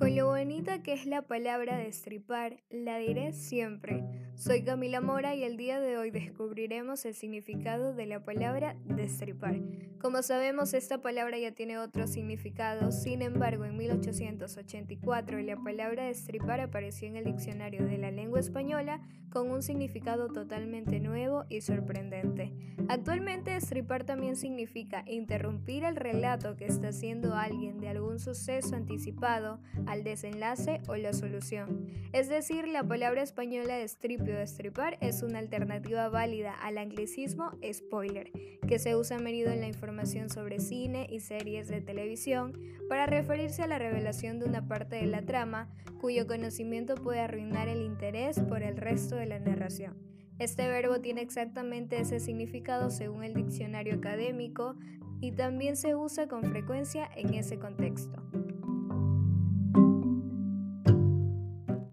Con lo bonita que es la palabra destripar, la diré siempre. Soy Camila Mora y el día de hoy descubriremos el significado de la palabra destripar. Como sabemos, esta palabra ya tiene otro significado, sin embargo, en 1884 la palabra destripar apareció en el diccionario de la lengua española con un significado totalmente nuevo y sorprendente. Actualmente, destripar también significa interrumpir el relato que está haciendo alguien de algún suceso anticipado al desenlace o la solución. Es decir, la palabra española destripio o destripar es una alternativa válida al anglicismo spoiler, que se usa a menudo en la información sobre cine y series de televisión para referirse a la revelación de una parte de la trama cuyo conocimiento puede arruinar el interés por el resto de la narración. Este verbo tiene exactamente ese significado según el diccionario académico y también se usa con frecuencia en ese contexto.